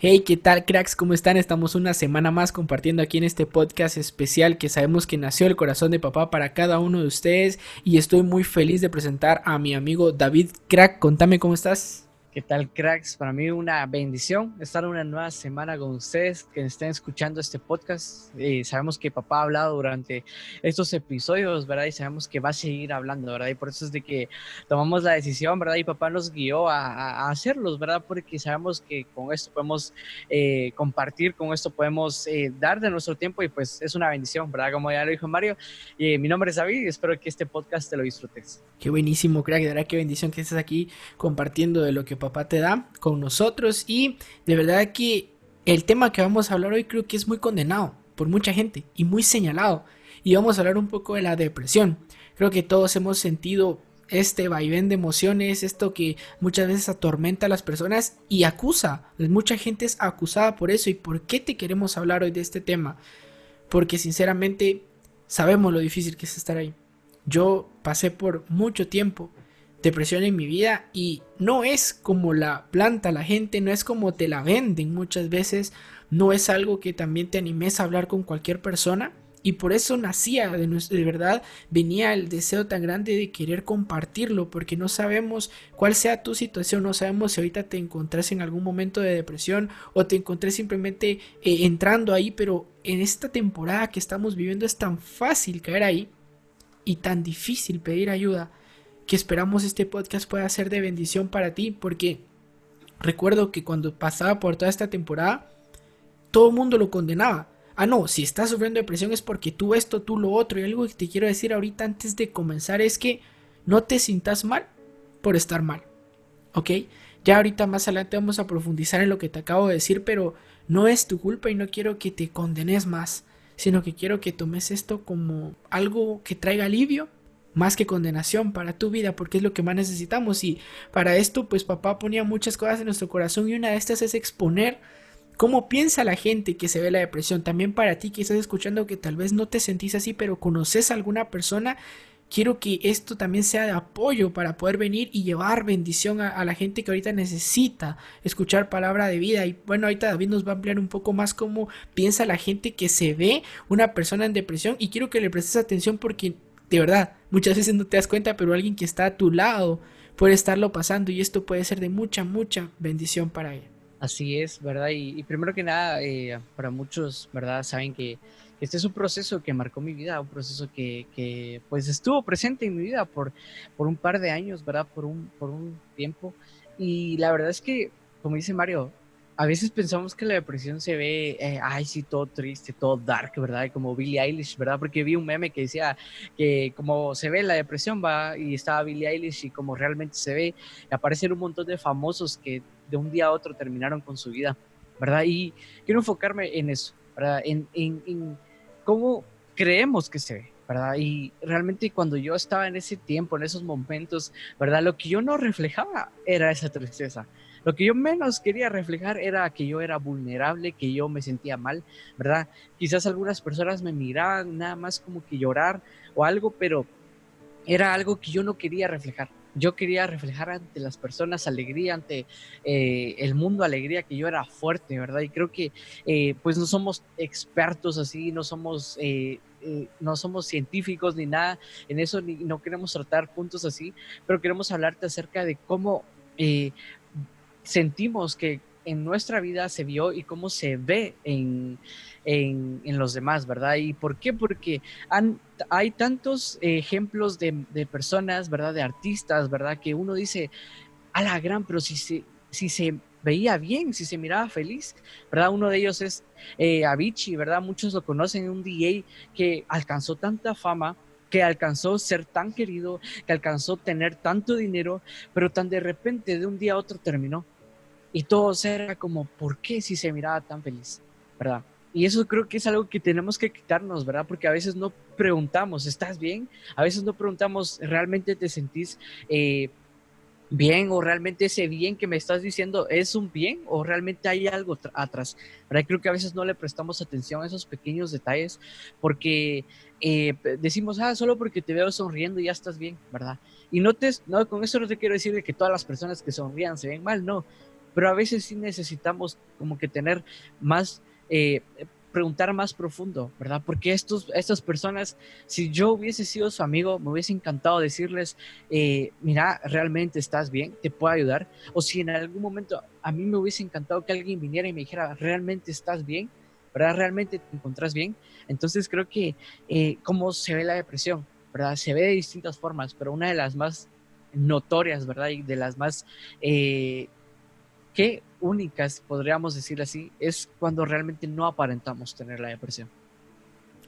Hey, ¿qué tal cracks? ¿Cómo están? Estamos una semana más compartiendo aquí en este podcast especial que sabemos que nació el corazón de papá para cada uno de ustedes y estoy muy feliz de presentar a mi amigo David Crack. Contame cómo estás. ¿Qué tal, cracks? Para mí una bendición estar una nueva semana con ustedes que estén escuchando este podcast. Y sabemos que papá ha hablado durante estos episodios, ¿verdad? Y sabemos que va a seguir hablando, ¿verdad? Y por eso es de que tomamos la decisión, ¿verdad? Y papá nos guió a, a hacerlos, ¿verdad? Porque sabemos que con esto podemos eh, compartir, con esto podemos eh, dar de nuestro tiempo y pues es una bendición, ¿verdad? Como ya lo dijo Mario. Y mi nombre es David y espero que este podcast te lo disfrutes. Qué buenísimo, crack. De verdad, qué bendición que estés aquí compartiendo de lo que papá te da con nosotros. Y de verdad que el tema que vamos a hablar hoy creo que es muy condenado por mucha gente y muy señalado. Y vamos a hablar un poco de la depresión. Creo que todos hemos sentido este vaivén de emociones, esto que muchas veces atormenta a las personas y acusa. Mucha gente es acusada por eso. ¿Y por qué te queremos hablar hoy de este tema? Porque sinceramente sabemos lo difícil que es estar ahí. Yo pasé por mucho tiempo depresión en mi vida y no es como la planta la gente, no es como te la venden muchas veces, no es algo que también te animes a hablar con cualquier persona. Y por eso nacía de, verdad, venía el deseo tan grande de querer compartirlo, porque no sabemos cuál sea tu situación, no sabemos si ahorita te encontrás en algún momento de depresión o te encontré simplemente eh, entrando ahí, pero en esta temporada que estamos viviendo es tan fácil caer ahí y tan difícil pedir ayuda que esperamos este podcast pueda ser de bendición para ti porque recuerdo que cuando pasaba por toda esta temporada todo el mundo lo condenaba. Ah, no, si estás sufriendo depresión es porque tú esto, tú lo otro. Y algo que te quiero decir ahorita antes de comenzar es que no te sientas mal por estar mal. ¿Ok? Ya ahorita más adelante vamos a profundizar en lo que te acabo de decir, pero no es tu culpa y no quiero que te condenes más sino que quiero que tomes esto como algo que traiga alivio más que condenación para tu vida, porque es lo que más necesitamos. Y para esto, pues papá ponía muchas cosas en nuestro corazón y una de estas es exponer cómo piensa la gente que se ve la depresión. También para ti que estás escuchando que tal vez no te sentís así, pero conoces a alguna persona quiero que esto también sea de apoyo para poder venir y llevar bendición a, la gente que ahorita necesita escuchar palabra de vida. Y bueno, ahorita David nos va a ampliar un poco más cómo piensa la gente que se ve una persona en depresión. Y quiero que le prestes atención porque de verdad, muchas veces no te das cuenta, pero alguien que está a tu lado puede estarlo pasando y esto puede ser de mucha, mucha bendición para ella. Así es, ¿verdad? Y, primero que nada, eh, para muchos, ¿verdad? Saben que este es un proceso que marcó mi vida, un proceso que, que, pues estuvo presente en mi vida por, por un par de años, ¿verdad? Por un, por un tiempo. Y la verdad es que, como dice Mario, a veces pensamos que la depresión se ve, eh, ay, sí, todo triste, todo dark, ¿verdad? Como Billie Eilish, ¿verdad? Porque vi un meme que decía que como se ve la depresión, va, y estaba Billie Eilish y como realmente se ve, aparecen un montón de famosos que de un día a otro terminaron con su vida, ¿verdad? Y quiero enfocarme en eso, ¿verdad? En, en, en cómo creemos que se ve, ¿verdad? Y realmente cuando yo estaba en ese tiempo, en esos momentos, ¿verdad? Lo que yo no reflejaba era esa tristeza. Lo que yo menos quería reflejar era que yo era vulnerable, que yo me sentía mal, ¿verdad? Quizás algunas personas me miraban nada más como que llorar o algo, pero era algo que yo no quería reflejar. Yo quería reflejar ante las personas alegría, ante eh, el mundo alegría, que yo era fuerte, ¿verdad? Y creo que eh, pues no somos expertos así, no somos... Eh, no somos científicos ni nada en eso, ni no queremos tratar puntos así, pero queremos hablarte acerca de cómo sentimos que en nuestra vida se vio y cómo se ve en, en, los demás, ¿verdad? ¿Y por qué? Porque hay tantos ejemplos de, de, personas, ¿verdad? De artistas, ¿verdad? Que uno dice, a la gran, pero si se, si se veía bien, si se miraba feliz, ¿verdad? Uno de ellos es eh, Avicii, ¿verdad? Muchos lo conocen, un DJ que alcanzó tanta fama, que alcanzó ser tan querido, que alcanzó tener tanto dinero, pero tan de repente de un día a otro terminó. Y todos era como, ¿por qué si se miraba tan feliz? ¿Verdad? Y eso creo que es algo que tenemos que quitarnos, ¿verdad? Porque a veces no preguntamos, ¿estás bien? A veces no preguntamos, ¿realmente te sentís eh, bien o realmente ese bien que me estás diciendo es un bien o realmente hay algo atrás. ¿verdad? Creo que a veces no le prestamos atención a esos pequeños detalles porque eh, decimos, ah, solo porque te veo sonriendo ya estás bien, ¿verdad? Y no te, no, con eso no te quiero decir de que todas las personas que sonrían se ven mal, no, pero a veces sí necesitamos como que tener más, eh, preguntar más profundo, ¿verdad? Porque estos, estas personas, si yo hubiese sido su amigo, me hubiese encantado decirles, eh, mira, realmente estás bien, te puedo ayudar. O si en algún momento a mí me hubiese encantado que alguien viniera y me dijera, realmente estás bien, ¿verdad? Realmente te encontrás bien. Entonces creo que eh, cómo se ve la depresión, ¿verdad? Se ve de distintas formas, pero una de las más notorias, ¿verdad? Y de las más eh, que únicas, podríamos decir así, es cuando realmente no aparentamos tener la depresión.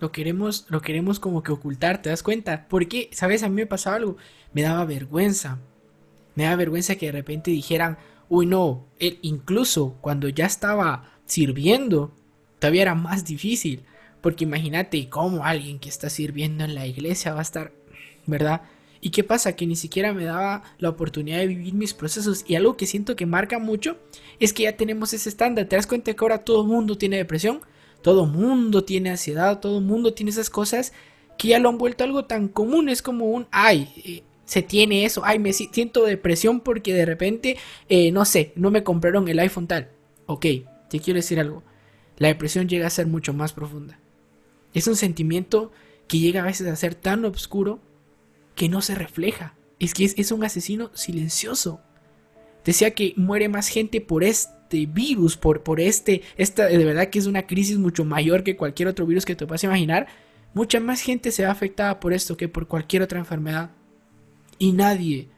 Lo queremos, lo queremos como que ocultar, ¿te das cuenta? Porque, ¿sabes? A mí me pasaba algo, me daba vergüenza. Me daba vergüenza que de repente dijeran, uy no, él, incluso cuando ya estaba sirviendo, todavía era más difícil. Porque imagínate cómo alguien que está sirviendo en la iglesia va a estar, ¿verdad? ¿Y qué pasa? Que ni siquiera me daba la oportunidad de vivir mis procesos. Y algo que siento que marca mucho es que ya tenemos ese estándar. ¿Te das cuenta que ahora todo mundo tiene depresión? Todo mundo tiene ansiedad, todo mundo tiene esas cosas que ya lo han vuelto algo tan común. Es como un, ay, eh, se tiene eso, ay, me siento depresión porque de repente, eh, no sé, no me compraron el iPhone tal. Ok, te quiero decir algo. La depresión llega a ser mucho más profunda. Es un sentimiento que llega a veces a ser tan oscuro que no se refleja. Es que es, un asesino silencioso. Decía que muere más gente por este virus, por, por este, esta, de verdad que es una crisis mucho mayor que cualquier otro virus que te puedas imaginar. Mucha más gente se va afectada por esto que por cualquier otra enfermedad. Y nadie,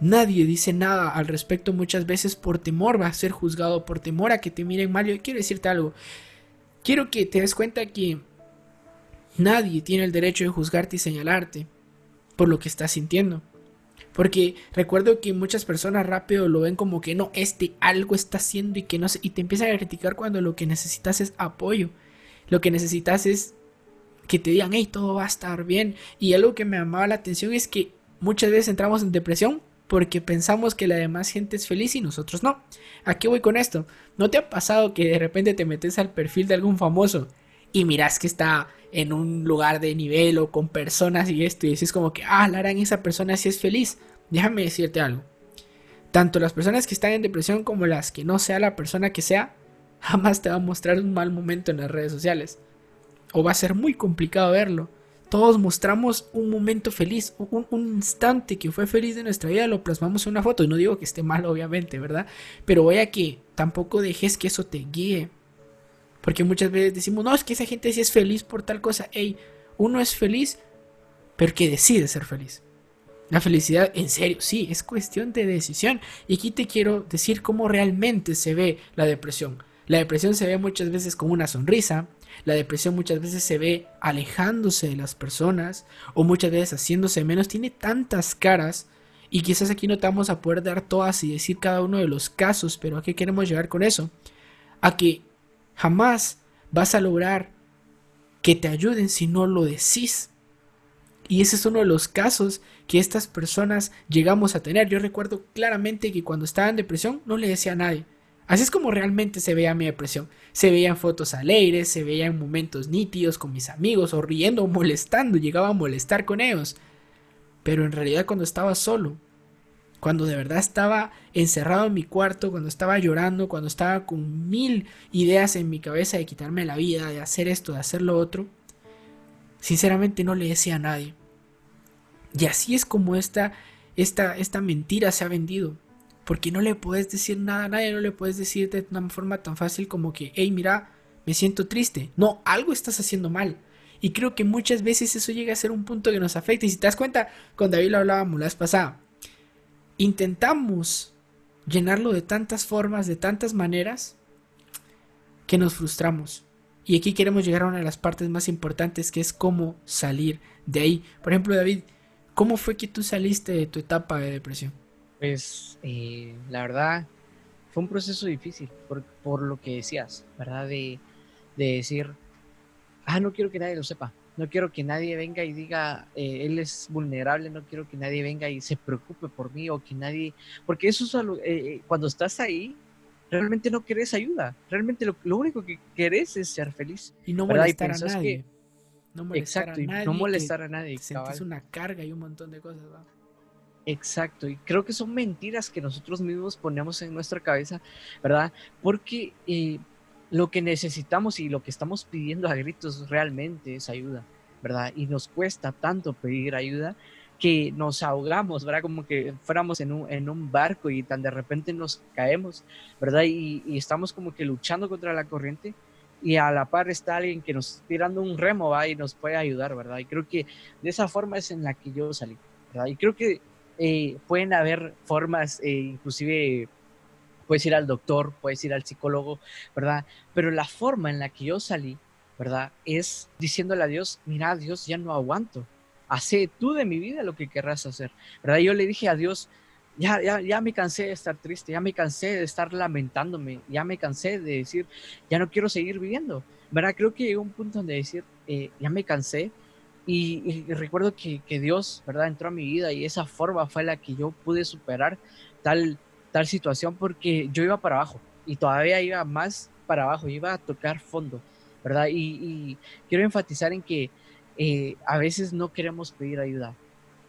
nadie dice nada al respecto muchas veces por temor a ser juzgado, por temor a que te miren mal. Yo quiero decirte algo. Quiero que te des cuenta que nadie tiene el derecho de juzgarte y señalarte por lo que estás sintiendo. Porque recuerdo que muchas personas rápido lo ven como que no, este algo está haciendo y que no sé, y te empiezan a criticar cuando lo que necesitas es apoyo. Lo que necesitas es que te digan, hey, todo va a estar bien. Y algo que me llamaba la atención es que muchas veces entramos en depresión porque pensamos que la demás gente es feliz y nosotros no. ¿A qué voy con esto? ¿No te ha pasado que de repente te metes al perfil de algún famoso y miras que está en un lugar de nivel o con personas y esto y decís como que, ah, la harán esa persona si es feliz. Déjame decirte algo. Tanto las personas que están en depresión como las que no sea la persona que sea, jamás te va a mostrar un mal momento en las redes sociales. O va a ser muy complicado verlo. Todos mostramos un momento feliz, un, un, instante que fue feliz de nuestra vida, lo plasmamos en una foto. Y no digo que esté mal, obviamente, ¿verdad? Pero vaya que tampoco dejes que eso te guíe. Porque muchas veces decimos, no, es que esa gente sí es feliz por tal cosa. Ey, uno es feliz, pero que decide ser feliz. La felicidad, en serio, sí, es cuestión de decisión. Y aquí te quiero decir cómo realmente se ve la depresión. La depresión se ve muchas veces con una sonrisa, la depresión muchas veces se ve alejándose de las personas o muchas veces haciéndose menos. Tiene tantas caras y quizás aquí no te vamos a poder dar todas y decir cada uno de los casos, pero ¿a qué queremos llegar con eso? A que Jamás vas a lograr que te ayuden si no lo decís. Y ese es uno de los casos que estas personas llegamos a tener. Yo recuerdo claramente que cuando estaba en depresión no le decía a nadie. Así es como realmente se veía mi depresión. Se veían fotos alegres, se veían momentos nítidos con mis amigos, o riendo o molestando, llegaba a molestar con ellos. Pero en realidad cuando estaba solo, cuando de verdad estaba encerrado en mi cuarto, cuando estaba llorando, cuando estaba con mil ideas en mi cabeza de quitarme la vida, de hacer esto, de hacer lo otro, sinceramente no le decía a nadie. Y así es como esta, esta, esta mentira se ha vendido. Porque no le puedes decir nada a nadie, no le puedes decir de una forma tan fácil como que, hey, mira, me siento triste. No, algo estás haciendo mal. Y creo que muchas veces eso llega a ser un punto que nos afecta. Y si te das cuenta, con David lo hablábamos la vez pasada intentamos llenarlo de tantas formas, de tantas maneras, que nos frustramos. Y aquí queremos llegar a una de las partes más importantes, que es cómo salir de ahí. Por ejemplo, David, ¿cómo fue que tú saliste de tu etapa de depresión? Pues eh, la verdad fue un proceso difícil por, por lo que decías, ¿verdad? De, de decir, ah, no quiero que nadie lo sepa, no quiero que nadie venga y diga, eh, él es vulnerable, no quiero que nadie venga y se preocupe por mí o que nadie, porque eso es eh, eh, cuando estás ahí, realmente no querés ayuda, realmente lo, único que querés es ser feliz. Y no molestar a nadie. no molestar a nadie. no molestar a nadie. Sientes una carga y un montón de cosas. Exacto, y creo que son mentiras que nosotros mismos ponemos en nuestra cabeza, ¿verdad? Porque eh, lo que necesitamos y lo que estamos pidiendo a gritos realmente es ayuda, ¿verdad? Y nos cuesta tanto pedir ayuda que nos ahogamos, ¿verdad? Como que fuéramos en un, en un barco y tan de repente nos caemos, ¿verdad? Y, y, estamos como que luchando contra la corriente y a la par está alguien que nos tirando un remo, ¿va? Y nos puede ayudar, ¿verdad? Y creo que de esa forma es en la que yo salí, ¿verdad? Y creo que eh, pueden haber formas, eh, inclusive puedes ir al doctor, puedes ir al psicólogo, ¿verdad? Pero la forma en la que yo salí, ¿verdad? Es diciéndole a Dios, mira, Dios, ya no aguanto, hace tú de mi vida lo que querrás hacer, ¿verdad? Yo le dije a Dios, ya, ya, ya me cansé de estar triste, ya me cansé de estar lamentándome, ya me cansé de decir, ya no quiero seguir viviendo, ¿verdad? Creo que llegó un punto donde decir, eh, ya me cansé y, recuerdo que, que, Dios, ¿verdad? Entró a mi vida y esa forma fue la que yo pude superar tal, tal situación porque yo iba para abajo y todavía iba más para abajo, iba a tocar fondo, ¿verdad? Y, quiero enfatizar en que eh, a veces no queremos pedir ayuda,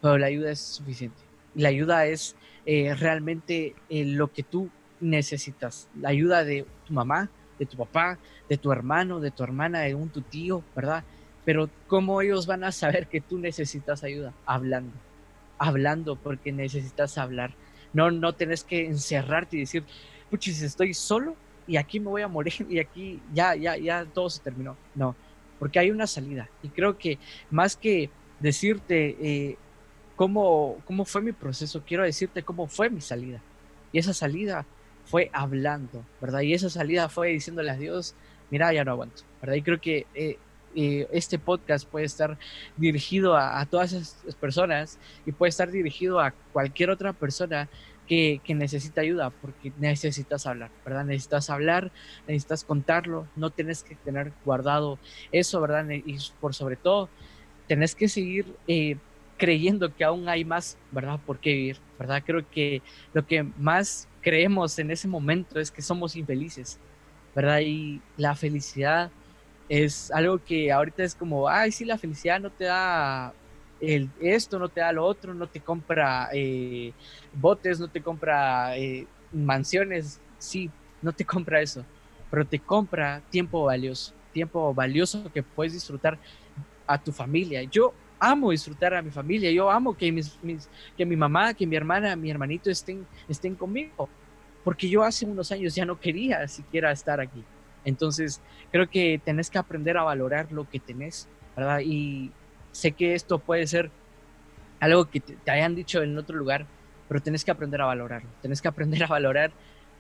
pero la ayuda es suficiente. La ayuda es eh, realmente eh, lo que tú necesitas. La ayuda de tu mamá, de tu papá, de tu hermano, de tu hermana, de un tu tío, ¿verdad? Pero ¿cómo ellos van a saber que tú necesitas ayuda? Hablando, hablando porque necesitas hablar. No, no tenés que encerrarte y decir, puchis, estoy solo y aquí me voy a morir y aquí ya, ya, ya todo se terminó. No, porque hay una salida. Y creo que más que decirte eh, cómo, cómo fue mi proceso, quiero decirte cómo fue mi salida. Y esa salida fue hablando, ¿verdad? Y esa salida fue diciéndole a Dios, mira, ya no aguanto, ¿verdad? Y creo que eh, eh, este podcast puede estar dirigido a, a, todas esas personas y puede estar dirigido a cualquier otra persona que, necesita ayuda, porque necesitas hablar, ¿verdad? Necesitas hablar, necesitas contarlo, no tienes que tener guardado eso, ¿verdad? Y por sobre todo, tenés que seguir eh, creyendo que aún hay más, ¿verdad? Por qué vivir, ¿verdad? Creo que lo que más creemos en ese momento es que somos infelices, ¿verdad? Y la felicidad es algo que ahorita es como, ay, sí, la felicidad no te da esto, no te da lo otro, no te compra eh, botes, no te compra eh, mansiones, sí, no te compra eso, pero te compra tiempo valioso, tiempo valioso que puedes disfrutar a tu familia. Yo amo disfrutar a mi familia, yo amo que, mis, que mi mamá, que mi hermana, mi hermanito estén, estén conmigo, porque yo hace unos años ya no quería siquiera estar aquí. Entonces, creo que tenés que aprender a valorar lo que tenés, ¿verdad? Y sé que esto puede ser algo que te, hayan dicho en otro lugar, pero tienes que aprender a valorarlo. Tienes que aprender a valorar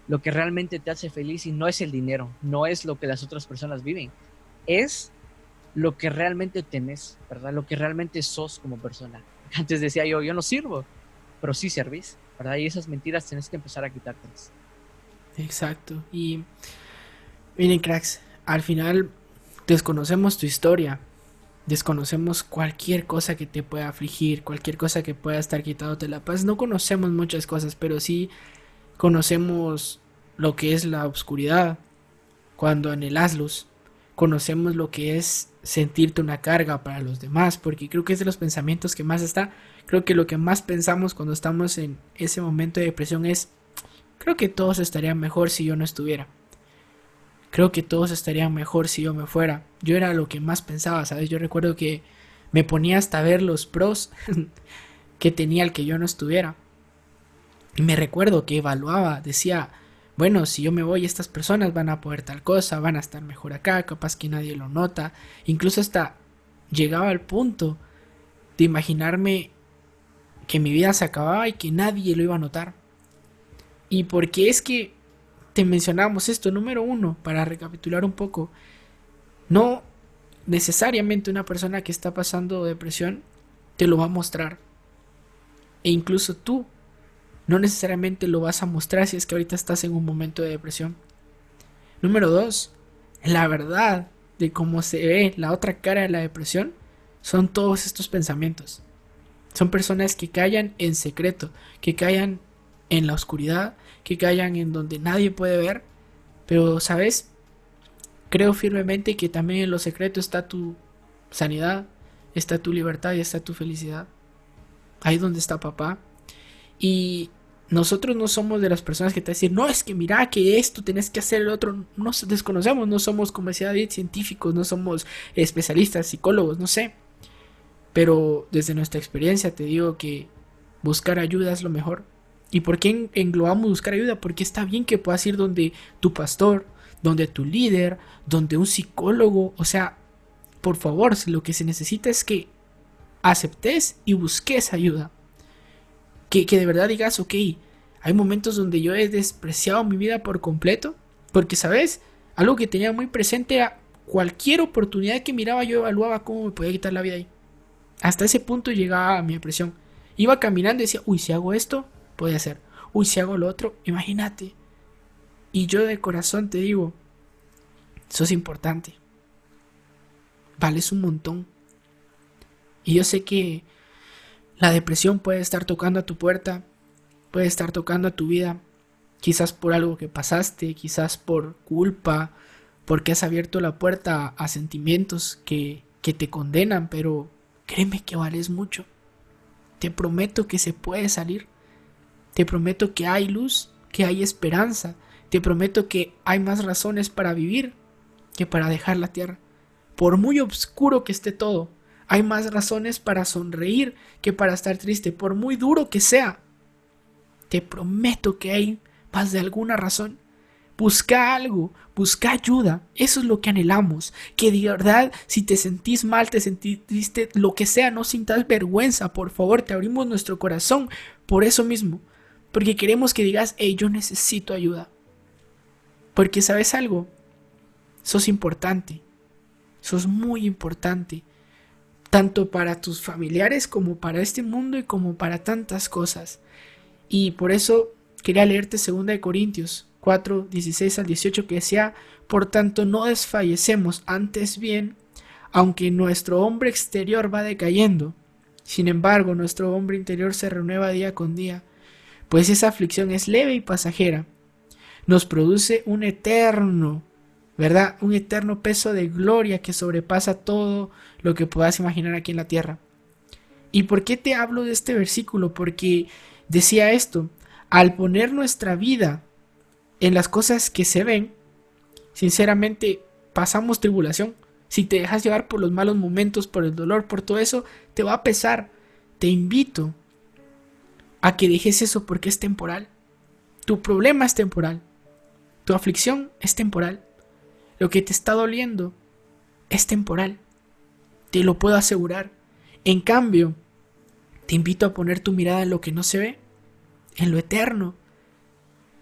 lo que realmente te hace feliz y no es el dinero, no es lo que las otras personas viven, es lo que realmente tenés, ¿verdad? Lo que realmente sos como persona. Antes decía yo, yo no sirvo, pero sí servís, ¿verdad? Y esas mentiras tienes que empezar a quitártelas. Exacto. Y miren, cracks, al final desconocemos tu historia, desconocemos cualquier cosa que te pueda afligir, cualquier cosa que pueda estar quitándote la paz. No conocemos muchas cosas, pero sí conocemos lo que es la oscuridad cuando anhelas luz. Conocemos lo que es sentirte una carga para los demás, porque creo que es de los pensamientos que más está. Creo que lo que más pensamos cuando estamos en ese momento de depresión es, creo que todos estarían mejor si yo no estuviera. Creo que todos estarían mejor si yo me fuera. Yo era lo que más pensaba, ¿sabes? Yo recuerdo que me ponía hasta ver los pros que tenía el que yo no estuviera. Y me recuerdo que evaluaba, decía, bueno, si yo me voy, estas personas van a poder tal cosa, van a estar mejor acá, capaz que nadie lo nota. Incluso hasta llegaba al punto de imaginarme que mi vida se acababa y que nadie lo iba a notar. Y porque es que te mencionamos esto, número uno, para recapitular un poco, no necesariamente una persona que está pasando depresión te lo va a mostrar. E incluso tú no necesariamente lo vas a mostrar si es que ahorita estás en un momento de depresión. Número dos, la verdad de cómo se ve la otra cara de la depresión son todos estos pensamientos. Son personas que callan en secreto, que callan en la oscuridad, que callan en donde nadie puede ver. Pero, ¿sabes? Creo firmemente que también en lo secreto está tu sanidad, está tu libertad y está tu felicidad. Ahí donde está papá. Y nosotros no somos de las personas que te dicen, no, es que mira que esto tenés que hacer el otro. Nos desconocemos, no somos, como decía David, científicos, no somos especialistas, psicólogos, no sé. Pero desde nuestra experiencia te digo que buscar ayuda es lo mejor. ¿Y por qué englobamos buscar ayuda? Porque está bien que puedas ir donde tu pastor, donde tu líder, donde un psicólogo. O sea, por favor, lo que se necesita es que aceptes y busques ayuda. Que, de verdad digas, ok, hay momentos donde yo he despreciado mi vida por completo. Porque, ¿sabes? Algo que tenía muy presente era cualquier oportunidad que miraba, yo evaluaba cómo me podía quitar la vida ahí. Hasta ese punto llegaba mi depresión. Iba caminando y decía, uy, si hago esto, puede ser. Uy, si hago lo otro, imagínate. Y yo de corazón te digo, eso es importante. Vales un montón. Y yo sé que la depresión puede estar tocando a tu puerta, puede estar tocando a tu vida, quizás por algo que pasaste, quizás por culpa, porque has abierto la puerta a, sentimientos que, que te condenan, pero créeme que vales mucho. Te prometo que se puede salir. Te prometo que hay luz, que hay esperanza. Te prometo que hay más razones para vivir que para dejar la tierra. Por muy oscuro que esté todo, hay más razones para sonreír que para estar triste, por muy duro que sea. Te prometo que hay más de alguna razón. Busca algo, busca ayuda. Eso es lo que anhelamos. Que de verdad, si te sentís mal, te sentís triste, lo que sea, no sintas vergüenza. Por favor, te abrimos nuestro corazón por eso mismo. Porque queremos que digas, hey, yo necesito ayuda. Porque sabes algo, sos importante. Sos muy importante tanto para tus familiares como para este mundo y como para tantas cosas. Y por eso quería leerte 2 Corintios 4, 16 al 18 que decía, por tanto no desfallecemos, antes bien, aunque nuestro hombre exterior va decayendo, sin embargo nuestro hombre interior se renueva día con día, pues esa aflicción es leve y pasajera, nos produce un eterno ¿verdad? Un eterno peso de gloria que sobrepasa todo lo que puedas imaginar aquí en la tierra. ¿Y por qué te hablo de este versículo? Porque decía esto, al poner nuestra vida en las cosas que se ven, sinceramente pasamos tribulación. Si te dejas llevar por los malos momentos, por el dolor, por todo eso, te va a pesar. Te invito a que dejes eso porque es temporal. Tu problema es temporal. Tu aflicción es temporal. Lo que te está doliendo es temporal. Te lo puedo asegurar. En cambio, te invito a poner tu mirada en lo que no se ve, en lo eterno,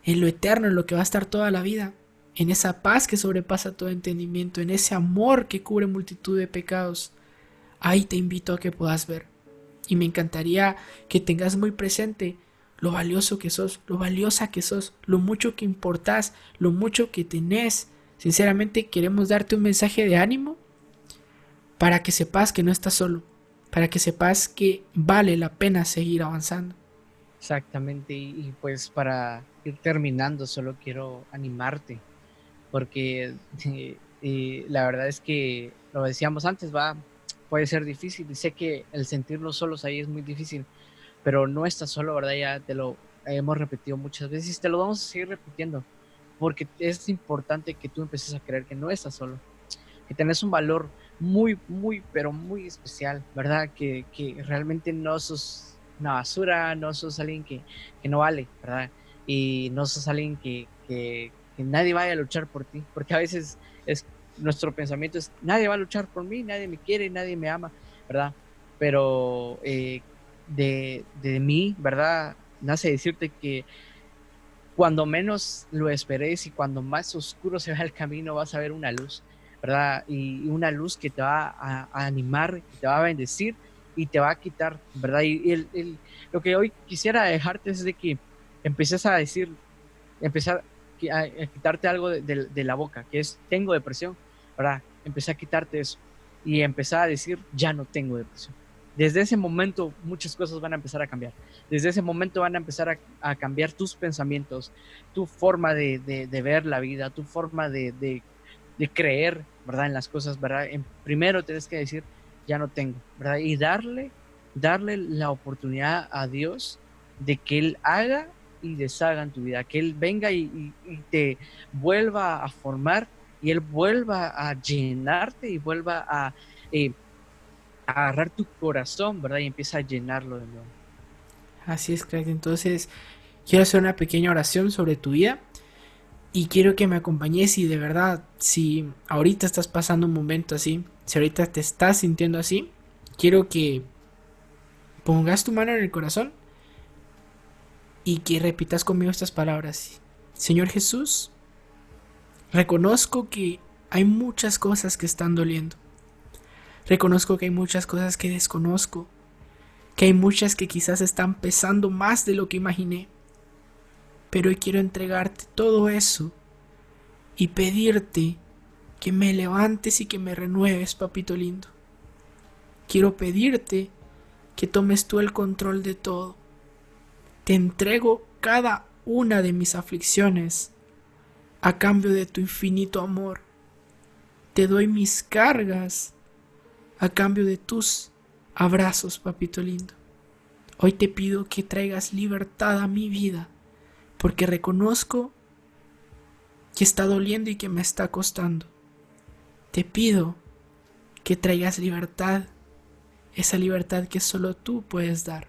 en lo eterno, en lo que va a estar toda la vida, en esa paz que sobrepasa todo entendimiento, en ese amor que cubre multitud de pecados. Ahí te invito a que puedas ver. Y me encantaría que tengas muy presente lo valioso que sos, lo valiosa que sos, lo mucho que importás, lo mucho que tenés, Sinceramente queremos darte un mensaje de ánimo para que sepas que no estás solo, para que sepas que vale la pena seguir avanzando. Exactamente, y, pues para ir terminando, solo quiero animarte, porque eh, la verdad es que lo decíamos antes, va, puede ser difícil, y sé que el sentirnos solos ahí es muy difícil, pero no estás solo, ¿verdad? Ya te lo hemos repetido muchas veces, te lo vamos a seguir repitiendo porque es importante que tú empieces a creer que no estás solo, que tenés un valor muy, muy, pero muy especial, ¿verdad? Que, que realmente no sos una basura, no sos alguien que, que, no vale, ¿verdad? Y no sos alguien que, que, nadie vaya a luchar por ti, porque a veces es nuestro pensamiento es, nadie va a luchar por mí, nadie me quiere, nadie me ama, ¿verdad? Pero eh, de, de mí, ¿verdad? Nace decirte que cuando menos lo esperes y cuando más oscuro se vea el camino, vas a ver una luz, ¿verdad? Y una luz que te va a, animar, que te va a bendecir y te va a quitar, ¿verdad? Y el, lo que hoy quisiera dejarte es de que empieces a decir, empezar a, quitarte algo de, la boca, que es, tengo depresión, ¿verdad? Empecé a quitarte eso y empezar a decir, ya no tengo depresión desde ese momento muchas cosas van a empezar a cambiar. Desde ese momento van a empezar a, cambiar tus pensamientos, tu forma de, ver la vida, tu forma de, creer, ¿verdad? En las cosas, ¿verdad? En, primero tienes que decir, ya no tengo, ¿verdad? Y darle, darle la oportunidad a Dios de que Él haga y deshaga en tu vida, que Él venga y, te vuelva a formar y Él vuelva a llenarte y vuelva a, eh, agarrar tu corazón, ¿verdad? Y empieza a llenarlo de nuevo. Así es, crack. Entonces, quiero hacer una pequeña oración sobre tu vida y quiero que me acompañes y de verdad, si ahorita estás pasando un momento así, si ahorita te estás sintiendo así, quiero que pongas tu mano en el corazón y que repitas conmigo estas palabras. Señor Jesús, reconozco que hay muchas cosas que están doliendo. Reconozco que hay muchas cosas que desconozco, que hay muchas que quizás están pesando más de lo que imaginé. Pero hoy quiero entregarte todo eso y pedirte que me levantes y que me renueves, papito lindo. Quiero pedirte que tomes tú el control de todo te entrego cada una de mis aflicciones a cambio de tu infinito amor. Te doy mis cargas a cambio de tus abrazos, papito lindo. Hoy te pido que traigas libertad a mi vida, porque reconozco que está doliendo y que me está costando. Te pido que traigas libertad, esa libertad que solo tú puedes dar.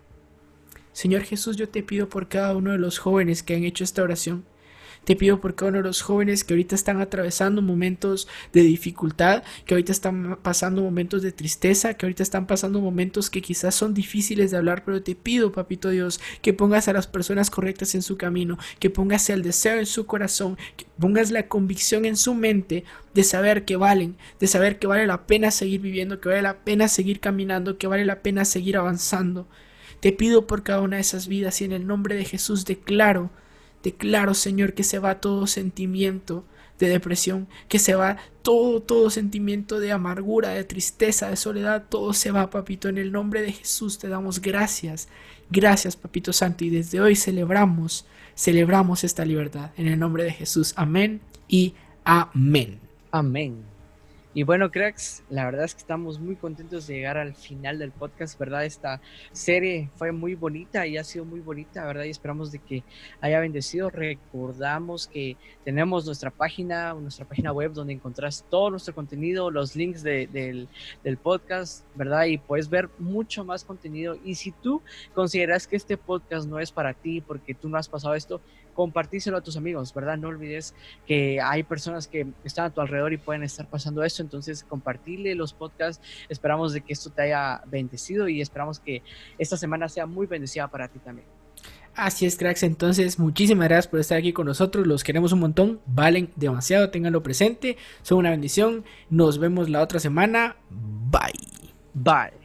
Señor Jesús, yo te pido por cada uno de los jóvenes que han hecho esta oración. Te pido por cada uno de los jóvenes que ahorita están atravesando momentos de dificultad, que ahorita están pasando momentos de tristeza, que ahorita están pasando momentos que quizás son difíciles de hablar, pero te pido, papito Dios, que pongas a las personas correctas en su camino, que pongas el deseo en su corazón, que pongas la convicción en su mente de saber que valen, de saber que vale la pena seguir viviendo, que vale la pena seguir caminando, que vale la pena seguir avanzando. Te pido por cada una de esas vidas y en el nombre de Jesús declaro, declaro Señor que se va todo sentimiento de depresión, que se va todo, todo sentimiento de amargura, de tristeza, de soledad, todo se va, papito. En el nombre de Jesús te damos gracias, gracias, papito santo, y desde hoy celebramos, celebramos esta libertad. En el nombre de Jesús, amén y amén. Amén. Y bueno, cracks, la verdad es que estamos muy contentos de llegar al final del podcast, ¿verdad? Esta serie fue muy bonita y ha sido muy bonita, ¿verdad? Y esperamos de que haya bendecido. Recordamos que tenemos nuestra página, nuestra página web donde encontrás todo nuestro contenido, los links del, del podcast, ¿verdad? Y puedes ver mucho más contenido. Y si tú consideras que este podcast no es para ti porque tú no has pasado esto, compartíselo a tus amigos, ¿verdad? No olvides que hay personas que están a tu alrededor y pueden estar pasando esto, entonces compartirle los podcasts. Esperamos de que esto te haya bendecido y esperamos que esta semana sea muy bendecida para ti también. Así es, cracks. Entonces, muchísimas gracias por estar aquí con nosotros. Los queremos un montón. Valen demasiado. Ténganlo presente. Son una bendición. Nos vemos la otra semana. Bye. Bye.